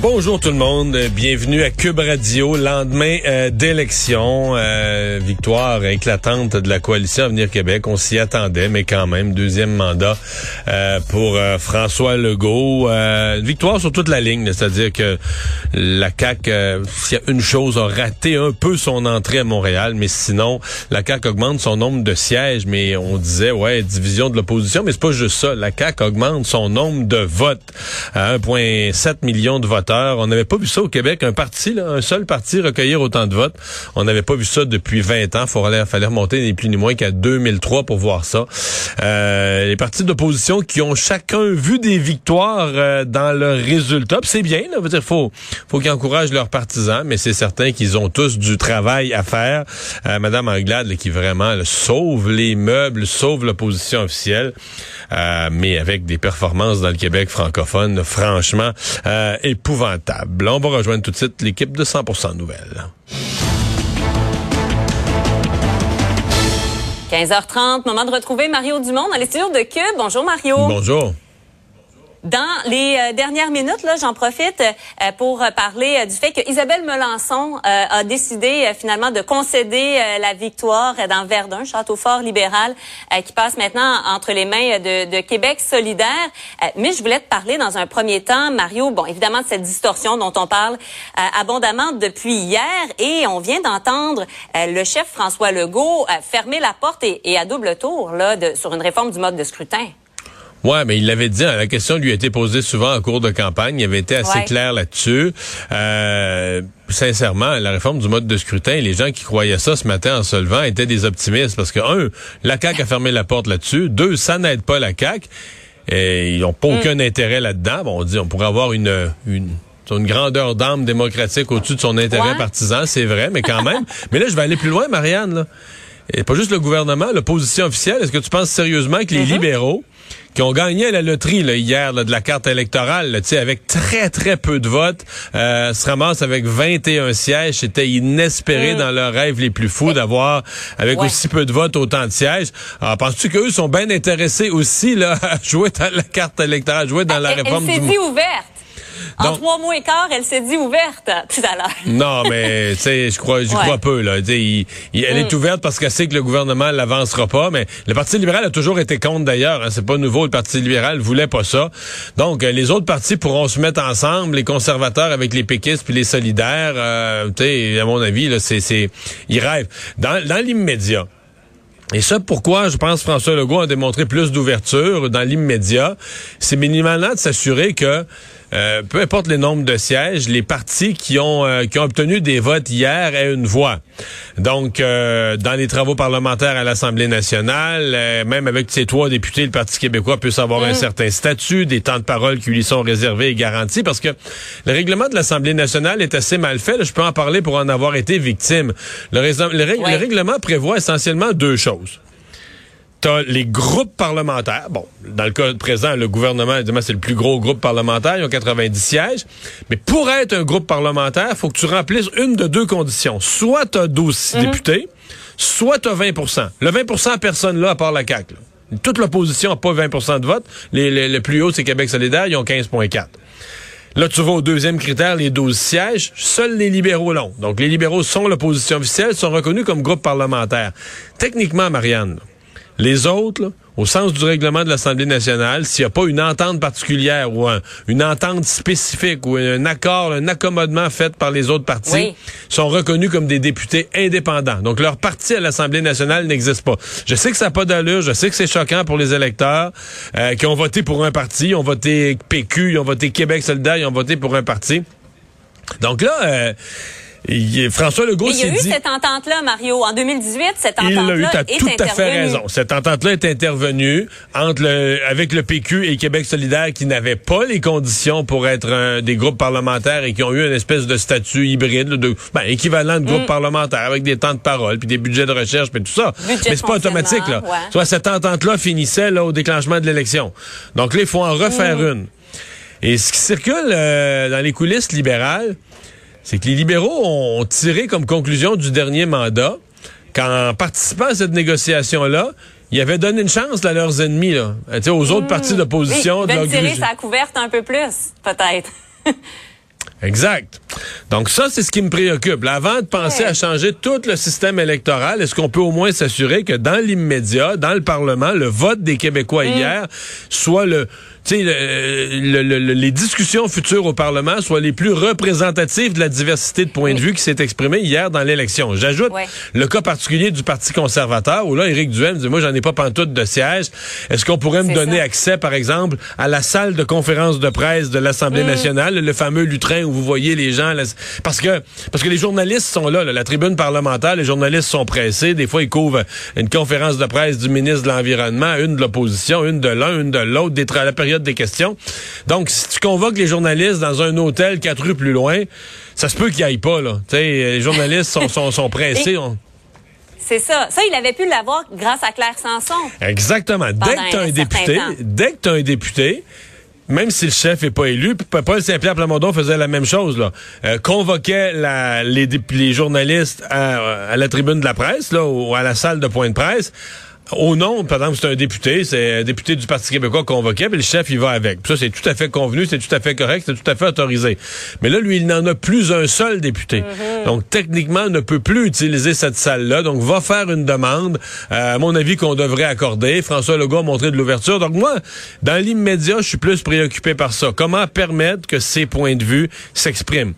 Bonjour tout le monde, bienvenue à Cube Radio, lendemain euh, d'élection, euh, victoire éclatante de la coalition Avenir Québec, on s'y attendait, mais quand même, deuxième mandat euh, pour François Legault, victoire sur toute la ligne, c'est-à-dire que la CAQ, s'il y a une chose, a raté un peu son entrée à Montréal, mais sinon, la CAQ augmente son nombre de sièges, mais on disait, ouais, division de l'opposition, mais c'est pas juste ça, la CAQ augmente son nombre de votes à 1,7 million de on n'avait pas vu ça au Québec, un parti, un seul parti recueillir autant de votes. On n'avait pas vu ça depuis 20 ans. Il fallait remonter ni plus ni moins qu'à 2003 pour voir ça. Euh, les partis d'opposition qui ont chacun vu des victoires euh, dans leurs résultats. C'est bien, là, faut, faut qu'ils encouragent leurs partisans, mais c'est certain qu'ils ont tous du travail à faire. Euh, Madame Anglade, qui vraiment sauve les meubles, sauve l'opposition officielle, mais avec des performances dans le Québec francophone, franchement, on va rejoindre tout de suite l'équipe de 100% Nouvelles. 15h30, moment de retrouver Mario Dumont dans les studios de Cube. Bonjour Mario. Bonjour. Dans les euh, dernières minutes, là, j'en profite euh, pour parler euh, du fait que Isabelle Melançon a décidé finalement de concéder la victoire dans Verdun, château fort libéral, qui passe maintenant entre les mains de, Québec solidaire. mais je voulais te parler dans un premier temps, Mario, bon, évidemment de cette distorsion dont on parle abondamment depuis hier, et on vient d'entendre le chef François Legault fermer la porte et, à double tour là, sur une réforme du mode de scrutin. Ouais, mais il l'avait dit, hein, la question lui a été posée souvent en cours de campagne, il avait été assez clair là-dessus. Euh, sincèrement, la réforme du mode de scrutin, les gens qui croyaient ça ce matin en se levant étaient des optimistes parce que, un, la CAQ a fermé la porte là-dessus, deux, ça n'aide pas la CAQ, et ils n'ont pas mm. aucun intérêt là-dedans. Bon, on dit, on pourrait avoir une, une une grandeur d'âme démocratique au-dessus de son intérêt partisan, c'est vrai, mais quand même. mais là, je vais aller plus loin, Marianne. Là. Et pas juste le gouvernement, l'opposition officielle. Est-ce que tu penses sérieusement que les mm-hmm. libéraux qui ont gagné à la loterie là, hier de la carte électorale, là, avec très, très peu de votes, euh, se ramassent avec 21 sièges? C'était inespéré mm. dans leurs rêves les plus fous d'avoir, avec aussi peu de votes, autant de sièges. Alors, penses-tu qu'eux sont bien intéressés aussi là, à jouer dans la carte électorale, à jouer dans la réforme elle, du... ouverte. En trois mois et quart, elle s'est dit ouverte tout à l'heure. non, mais tu sais, je crois, je crois peu là. elle est mm. ouverte parce qu'elle sait que le gouvernement l'avancera pas. Mais le Parti libéral a toujours été contre d'ailleurs. Hein, c'est pas nouveau. Le Parti libéral voulait pas ça. Donc euh, les autres partis pourront se mettre ensemble, les conservateurs avec les péquistes puis les solidaires. Euh, tu sais, à mon avis, là, c'est, c'est, ils rêvent. Dans, dans l'immédiat. Et ça, pourquoi je pense François Legault a démontré plus d'ouverture dans l'immédiat, c'est minimalement de s'assurer que euh, peu importe le nombre de sièges, les partis qui ont euh, qui ont obtenu des votes hier aient une voix. Donc, euh, dans les travaux parlementaires à l'Assemblée nationale, même avec ces trois députés, le Parti québécois peut avoir un mm. certain statut, des temps de parole qui lui sont réservés et garantis, parce que le règlement de l'Assemblée nationale est assez mal fait. je peux en parler pour en avoir été victime. Le, le règlement prévoit essentiellement deux choses t'as les groupes parlementaires. Bon, dans le cas présent, le gouvernement, évidemment, c'est le plus gros groupe parlementaire. Ils ont 90 sièges. Mais pour être un groupe parlementaire, faut que tu remplisses une de deux conditions. Soit t'as 12 mhm. députés, soit t'as 20% Le 20% personne là, à part la CAQ. Toute l'opposition n'a pas 20% de vote. Les, le plus haut, c'est Québec solidaire. Ils ont 15,4. Là, tu vas au deuxième critère, les 12 sièges. Seuls les libéraux l'ont. Donc, les libéraux sont l'opposition officielle, sont reconnus comme groupe parlementaire. Techniquement, Marianne, les autres, au sens du règlement de l'Assemblée nationale, s'il n'y a pas une entente particulière ou une entente spécifique ou un accord, un accommodement fait par les autres partis, sont reconnus comme des députés indépendants. Donc leur parti à l'Assemblée nationale n'existe pas. Je sais que ça n'a pas d'allure, je sais que c'est choquant pour les électeurs euh, qui ont voté pour un parti, ils ont voté PQ, ils ont voté Québec solidaire, ils ont voté pour un parti. Donc là... Euh, François Legault s'est dit... Il y a eu cette entente-là, Mario. En 2018, cette entente-là Il a eu, tout à fait raison. Cette entente-là est intervenue entre le, avec le PQ et Québec solidaire qui n'avaient pas les conditions pour être un, des groupes parlementaires et qui ont eu une espèce de statut hybride, de, ben, équivalent de groupe mm. parlementaire avec des temps de parole, puis des budgets de recherche, puis tout ça. Mais c'est pas automatique, là. Soit cette entente-là finissait là, au déclenchement de l'élection. Donc là, il faut en refaire mm. une. Et ce qui circule euh, dans les coulisses libérales, c'est que les libéraux ont tiré comme conclusion du dernier mandat qu'en participant à cette négociation-là, ils avaient donné une chance à leurs ennemis, là, aux autres hmm. partis d'opposition. Ils de tirer sa couverte un peu plus, peut-être. exact. Donc ça, c'est ce qui me préoccupe. avant de penser à changer tout le système électoral, est-ce qu'on peut au moins s'assurer que dans l'immédiat, dans le Parlement, le vote des Québécois hmm. hier soit le le, le, les discussions futures au Parlement soient les plus représentatives de la diversité de points de vue qui s'est exprimée hier dans l'élection. J'ajoute le cas particulier du Parti conservateur, où là, Éric Duhem dit, moi, j'en ai pas pantoute de siège. Est-ce qu'on pourrait me donner accès, par exemple, à la salle de conférence de presse de l'Assemblée mm. nationale, le fameux lutrin où vous voyez les gens, parce que parce que les journalistes sont là, la tribune parlementaire, les journalistes sont pressés. Des fois, ils couvrent une conférence de presse du ministre de l'Environnement, une de l'opposition, une de l'un, une de l'autre, à la période des questions. Donc, si tu convoques les journalistes dans un hôtel quatre rues plus loin, ça se peut qu'ils aillent pas, là. les journalistes sont, sont, sont pressés. C'est ça. Ça, il avait pu l'avoir grâce à Claire Sanson. Exactement. Dès que tu as un député, dès que tu as un député, même si le chef est pas élu, Paul Saint-Pierre Plamondon faisait la même chose là, euh, convoquait la, les, les journalistes à, à, la tribune de la presse là, ou à la salle de point de presse au nom, par exemple, c'est un député, c'est un député du Parti québécois convoqué, puis le chef, il va avec. ça, c'est tout à fait convenu, c'est tout à fait correct, c'est tout à fait autorisé. Mais là, lui, il n'en a plus un seul député. Mm-hmm. Donc, techniquement, il ne peut plus utiliser cette salle-là. Donc, va faire une demande, euh, à mon avis, qu'on devrait accorder. François Legault a montré de l'ouverture. Donc, moi, dans l'immédiat, je suis plus préoccupé par ça. Comment permettre que ces points de vue s'expriment?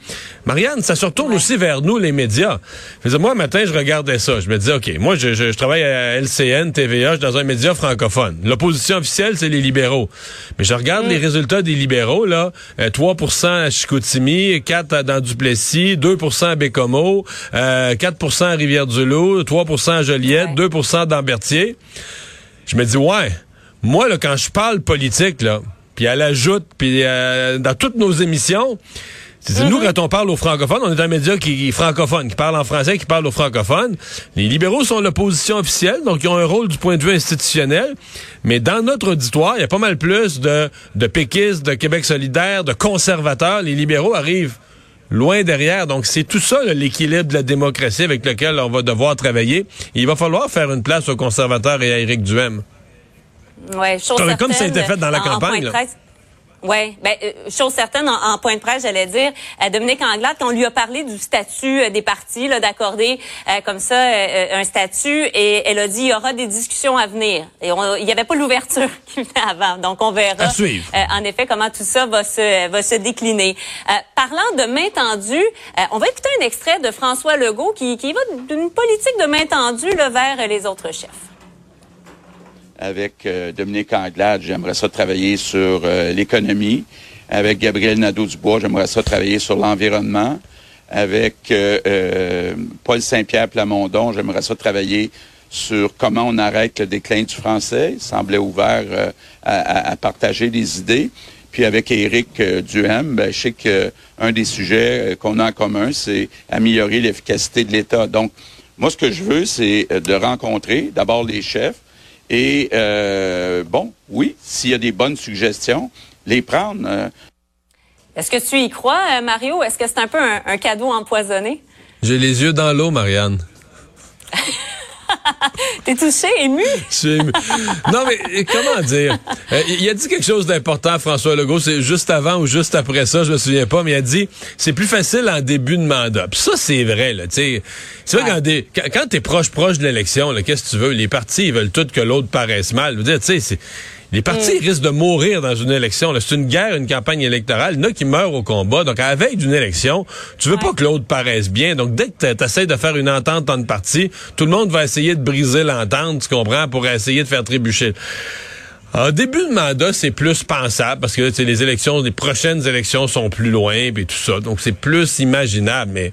Marianne, ça se retourne aussi vers nous, les médias. moi, matin, je regardais ça. Je me disais, OK, moi, je, je travaille à LCN, TVA, dans un média francophone. L'opposition officielle, c'est les libéraux. Mais je regarde les résultats des libéraux, là. 3% euh, à Chicoutimi, 4 dans Duplessis, 2% à Bécomo, 4% euh, à Rivière-du-Loup, 3% à Joliette, 2% dans Berthier. Je me dis, ouais, moi, là, quand je parle politique, là, puis elle ajoute, puis euh, dans toutes nos émissions, c'est nous, quand on parle aux francophones, on est un média qui est francophone, qui parle en français, qui parle aux francophones. Les libéraux sont l'opposition officielle, donc ils ont un rôle du point de vue institutionnel. Mais dans notre auditoire, il y a pas mal plus de, de péquistes, de Québec solidaire, de conservateurs. Les libéraux arrivent loin derrière. Donc, c'est tout ça, l'équilibre de la démocratie avec lequel on va devoir travailler. il va falloir faire une place aux conservateurs et à Éric Duhem. Ouais, Comme ça a été fait dans la campagne. Oui, ben, euh, chose certaine, en, point de presse, j'allais dire, euh, Dominique Anglade, quand on lui a parlé du statut euh, des partis, d'accorder comme ça un statut, et elle a dit il y aura des discussions à venir. Et il n'y avait pas l'ouverture qui venait avant, donc on verra. en effet, comment tout ça va se va se décliner. parlant de main tendue, on va écouter un extrait de François Legault qui, qui va d'une politique de main tendue là, vers les autres chefs avec euh, Dominique Anglade, j'aimerais ça travailler sur euh, l'économie. Avec Gabriel Nadeau-Dubois, j'aimerais ça travailler sur l'environnement. Avec euh, Paul Saint-Pierre Plamondon, j'aimerais ça travailler sur comment on arrête le déclin du français. Il semblait ouvert à, partager des idées. Puis avec Éric Duhem, ben, je sais qu'un des sujets qu'on a en commun, c'est améliorer l'efficacité de l'État. Donc, moi, ce que je veux, c'est de rencontrer d'abord les chefs, et euh, bon, oui, s'il y a des bonnes suggestions, les prendre. Euh. Est-ce que tu y crois, euh, Mario? Est-ce que c'est un peu un, cadeau empoisonné? J'ai les yeux dans l'eau, Marianne. T'es touché, ému? ému. Non, mais comment dire? il a dit quelque chose d'important, François Legault. C'est juste avant ou juste après ça, je me souviens pas, mais il a dit c'est plus facile en début de mandat. Puis ça, c'est vrai, là. C'est vrai quand, quand t'es proche, proche de l'élection, qu'est-ce que tu veux? Les partis, ils veulent tout que l'autre paraisse mal. Je veux dire, tu sais, les partis mm. risquent de mourir dans une élection. C'est une guerre, une campagne électorale. Il y en a qui meurent au combat. Donc, à la veille d'une élection, tu veux pas que l'autre paraisse bien. Donc, dès que tu essaies de faire une entente entre partis, tout le monde va essayer de briser l'entente, tu comprends, pour essayer de faire trébucher. En début de mandat, c'est plus pensable parce que les élections, les prochaines élections sont plus loin et tout ça. Donc, c'est plus imaginable. Mais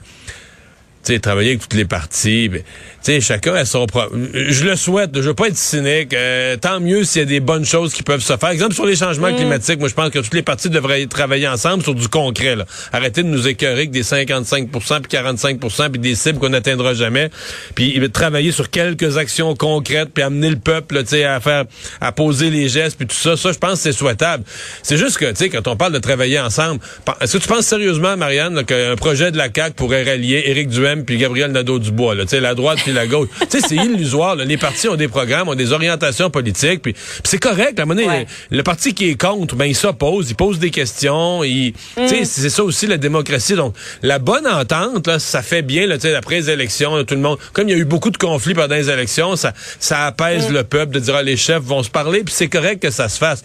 sais, travailler avec toutes les parties. Ben, tu sais, chacun a son propre. Je le souhaite. Je veux pas être cynique. Euh, tant mieux s'il y a des bonnes choses qui peuvent se faire. Exemple sur les changements mm. climatiques. Moi, je pense que toutes les parties devraient travailler ensemble sur du concret. Là. Arrêter de nous écœurer avec des 55% puis 45% puis des cibles qu'on n'atteindra jamais. Puis travailler sur quelques actions concrètes puis amener le peuple, tu sais, à faire, à poser les gestes puis tout ça. Ça, je pense, c'est souhaitable. C'est juste que, tu sais, quand on parle de travailler ensemble, est-ce que tu penses sérieusement, Marianne, qu'un projet de la CAQ pourrait rallier Éric Duhem puis Gabriel Nadeau-Dubois, tu sais, la droite puis la gauche. tu sais, c'est illusoire. Les partis ont des programmes, ont des orientations politiques, puis, c'est correct. À un le parti qui est contre, ben il s'oppose, il pose des questions. Il, tu sais, mm. c'est ça aussi la démocratie. Donc, la bonne entente, là, ça fait bien. Là, après les élections, tout le monde. Comme il y a eu beaucoup de conflits pendant les élections, ça, ça apaise mm. le peuple de dire ah, les chefs vont se parler, puis c'est correct que ça se fasse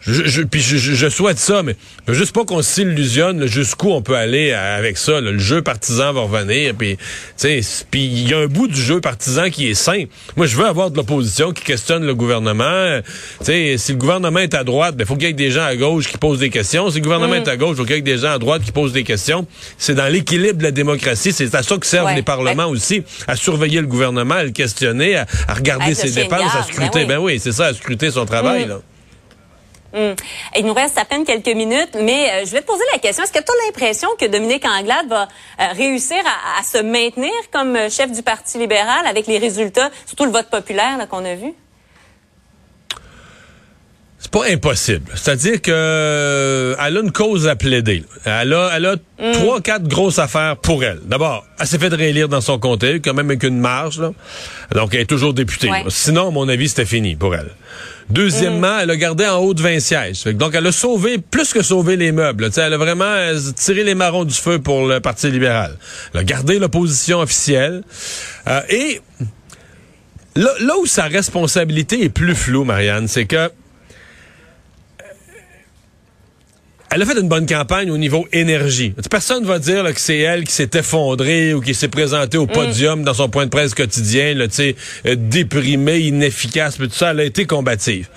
je, je, puis je, souhaite ça, mais juste pas qu'on s'illusionne jusqu'où on peut aller avec ça. Le jeu partisan va revenir, puis il y a un bout du jeu partisan qui est sain. Moi, je veux avoir de l'opposition qui questionne le gouvernement. sais, si le gouvernement est à droite, il ben, faut qu'il y ait des gens à gauche qui posent des questions. Si le gouvernement mm. est à gauche, il faut qu'il y ait des gens à droite qui posent des questions. C'est dans l'équilibre de la démocratie. C'est à ça que servent les parlements aussi, à surveiller le gouvernement, à le questionner, à, regarder ses dépenses, à scruter. Ben oui, c'est ça, à scruter son travail. Mm. Là. Hum. Il nous reste à peine quelques minutes, mais euh, je vais te poser la question. Est-ce que tu as l'impression que Dominique Anglade va euh, réussir à, se maintenir comme euh, chef du Parti libéral avec les résultats, surtout le vote populaire qu'on a vu? C'est pas impossible. C'est-à-dire que elle a une cause à plaider. Elle a, elle a hum. trois, quatre grosses affaires pour elle. D'abord, elle s'est fait réélire dans son comté, quand même avec une marge. Donc, elle est toujours députée. Sinon, à mon avis, c'était fini pour elle. Deuxièmement, elle a gardé en haut de 20 sièges. Donc, elle a sauvé, plus que sauvé les meubles. elle a vraiment euh, tiré les marrons du feu pour le Parti libéral. Elle a gardé l'opposition officielle. Euh, et là où sa responsabilité est plus floue, Marianne, c'est que Elle a fait une bonne campagne au niveau énergie. Personne ne va dire que c'est elle qui s'est effondrée ou qui s'est présentée au mm. podium dans son point de presse quotidien, là, euh, déprimée, inefficace, tout ça. Elle a été combative.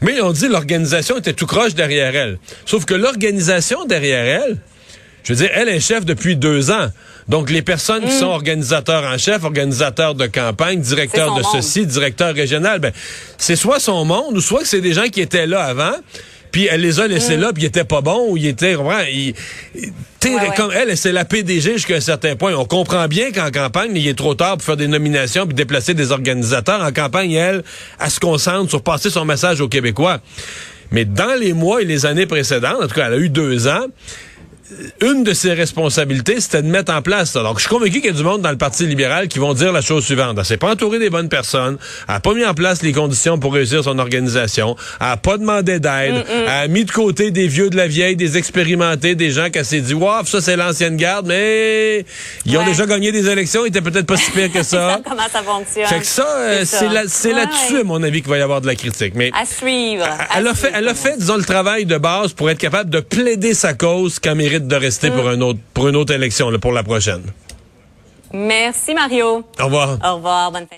Mais on dit l'organisation était tout croche derrière elle. Sauf que l'organisation derrière elle, je veux dire, elle est chef depuis deux ans. Donc, les personnes qui mm. sont organisateurs en chef, organisateurs de campagne, directeurs de ceci, directeurs régional, ben, c'est soit son monde ou soit que c'est des gens qui étaient là avant puis elle les a laissés mm. là, puis ils étaient pas bons, ou ils étaient, il, comme elle, c'est la PDG jusqu'à un certain point. On comprend bien qu'en campagne, il est trop tard pour faire des nominations puis déplacer des organisateurs. En campagne, elle, elle se concentre sur passer son message aux Québécois. Mais dans les mois et les années précédentes, en tout cas, elle a eu deux ans, une de ses responsabilités, c'était de mettre en place ça. Donc, je suis convaincu qu'il y a du monde dans le Parti libéral qui vont dire la chose suivante. Elle s'est pas entourée des bonnes personnes, elle n'a pas mis en place les conditions pour réussir son organisation, elle n'a pas demandé d'aide, mm, mm. elle a mis de côté des vieux de la vieille, des expérimentés, des gens qui s'est dit, waouh, ça c'est l'ancienne garde, mais ils ont déjà gagné des élections, ils étaient peut-être pas si pires que ça. Comment ça fonctionne. Fait que ça, euh, c'est là-dessus, à mon avis, qu'il va y avoir de la critique. Mais à suivre. Elle, a fait, elle a fait, disons, le travail de base pour être capable de plaider sa cause qu'elle mérite de rester pour, un autre, pour une autre élection, pour la prochaine. Merci, Mario. Au revoir. Au revoir. Bonne fin.